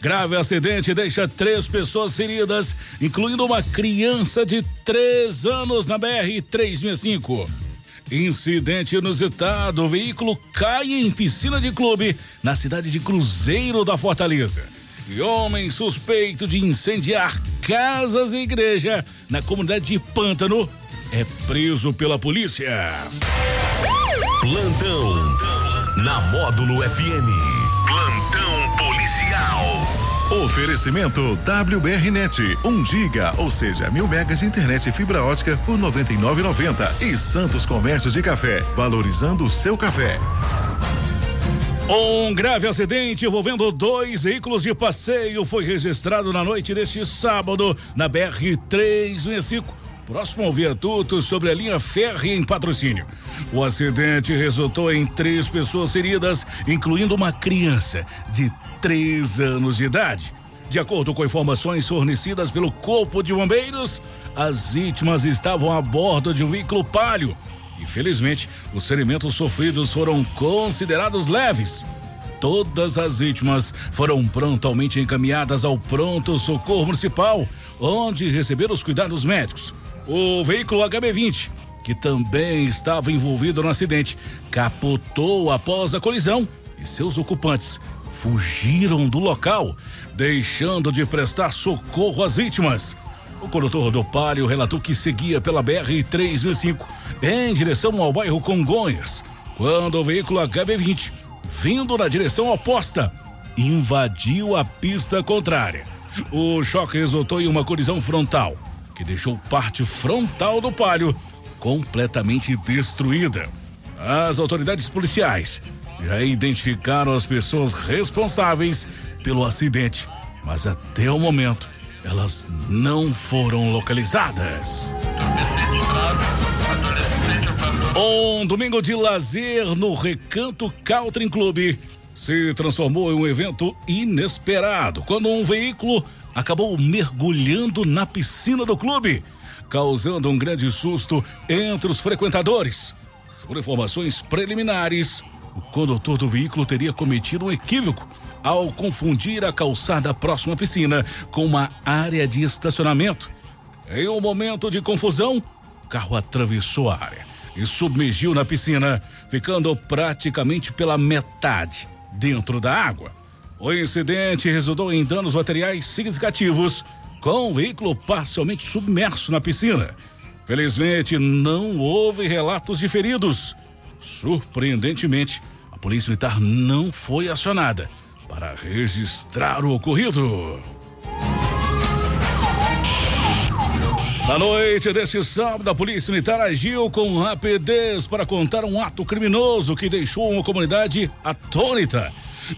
Grave acidente deixa três pessoas feridas, incluindo uma criança de três anos na BR-365. Incidente inusitado: o veículo cai em piscina de clube na cidade de Cruzeiro da Fortaleza. E homem suspeito de incendiar casas e igreja na comunidade de Pântano é preso pela polícia. Plantão na Módulo FM. Oferecimento WBRnet, 1 um giga, ou seja, mil megas de internet e fibra ótica por 99,90 e Santos Comércio de Café, valorizando o seu café. Um grave acidente envolvendo dois veículos de passeio foi registrado na noite deste sábado na BR 365 próximo ao viaduto sobre a linha férrea em patrocínio. O acidente resultou em três pessoas feridas, incluindo uma criança de três anos de idade. De acordo com informações fornecidas pelo Corpo de Bombeiros, as vítimas estavam a bordo de um veículo palio. Infelizmente, os ferimentos sofridos foram considerados leves. Todas as vítimas foram prontamente encaminhadas ao pronto socorro municipal, onde receberam os cuidados médicos. O veículo HB20, que também estava envolvido no acidente, capotou após a colisão e seus ocupantes fugiram do local, deixando de prestar socorro às vítimas. O condutor do Palio relatou que seguia pela BR-365 em direção ao bairro Congonhas, quando o veículo HB20, vindo na direção oposta, invadiu a pista contrária. O choque resultou em uma colisão frontal que deixou parte frontal do palio completamente destruída. As autoridades policiais já identificaram as pessoas responsáveis pelo acidente, mas até o momento elas não foram localizadas. Um domingo de lazer no Recanto Caltrim Clube se transformou em um evento inesperado quando um veículo acabou mergulhando na piscina do clube, causando um grande susto entre os frequentadores. Segundo informações preliminares, o condutor do veículo teria cometido um equívoco ao confundir a calçada próxima à piscina com uma área de estacionamento. Em um momento de confusão, o carro atravessou a área e submergiu na piscina, ficando praticamente pela metade dentro da água. O incidente resultou em danos materiais significativos, com o veículo parcialmente submerso na piscina. Felizmente, não houve relatos de feridos. Surpreendentemente, a Polícia Militar não foi acionada para registrar o ocorrido. Na noite deste sábado, a Polícia Militar agiu com rapidez para contar um ato criminoso que deixou uma comunidade atônita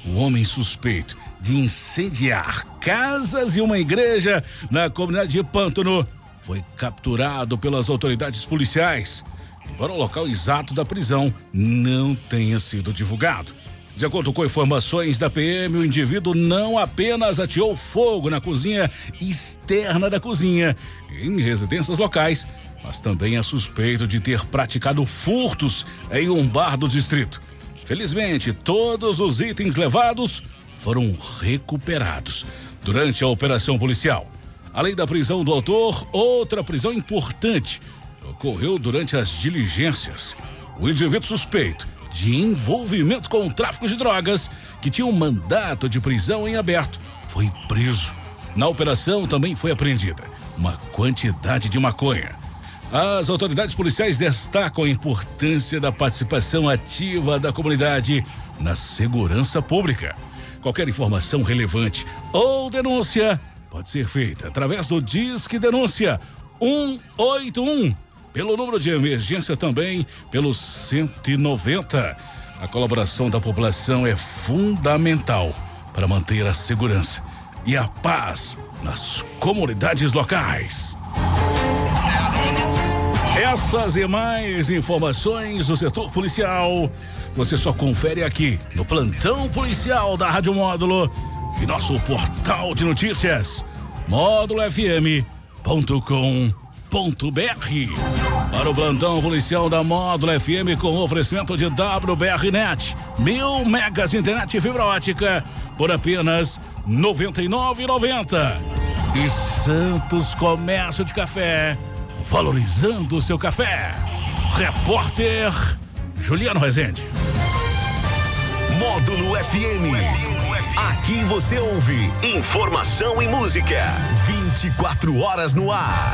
o homem suspeito de incendiar casas e uma igreja na comunidade de Pântano foi capturado pelas autoridades policiais, embora o local exato da prisão não tenha sido divulgado. De acordo com informações da PM, o indivíduo não apenas ateou fogo na cozinha externa da cozinha em residências locais, mas também é suspeito de ter praticado furtos em um bar do distrito. Felizmente, todos os itens levados foram recuperados durante a operação policial. Além da prisão do autor, outra prisão importante ocorreu durante as diligências. O indivíduo suspeito de envolvimento com o tráfico de drogas, que tinha um mandato de prisão em aberto, foi preso. Na operação também foi apreendida uma quantidade de maconha. As autoridades policiais destacam a importância da participação ativa da comunidade na segurança pública. Qualquer informação relevante ou denúncia pode ser feita através do Disque Denúncia 181, pelo número de emergência também pelo 190. A colaboração da população é fundamental para manter a segurança e a paz nas comunidades locais. Essas e mais informações do setor policial você só confere aqui no plantão policial da Rádio Módulo e nosso portal de notícias módulofm.com.br. Para o plantão policial da Módulo FM com oferecimento de WBRnet, mil megas de internet fibra ótica por apenas R$ 99,90. E Santos Comércio de Café, valorizando o seu café. Repórter Juliano Rezende. Módulo FM. Aqui você ouve informação e música. 24 horas no ar.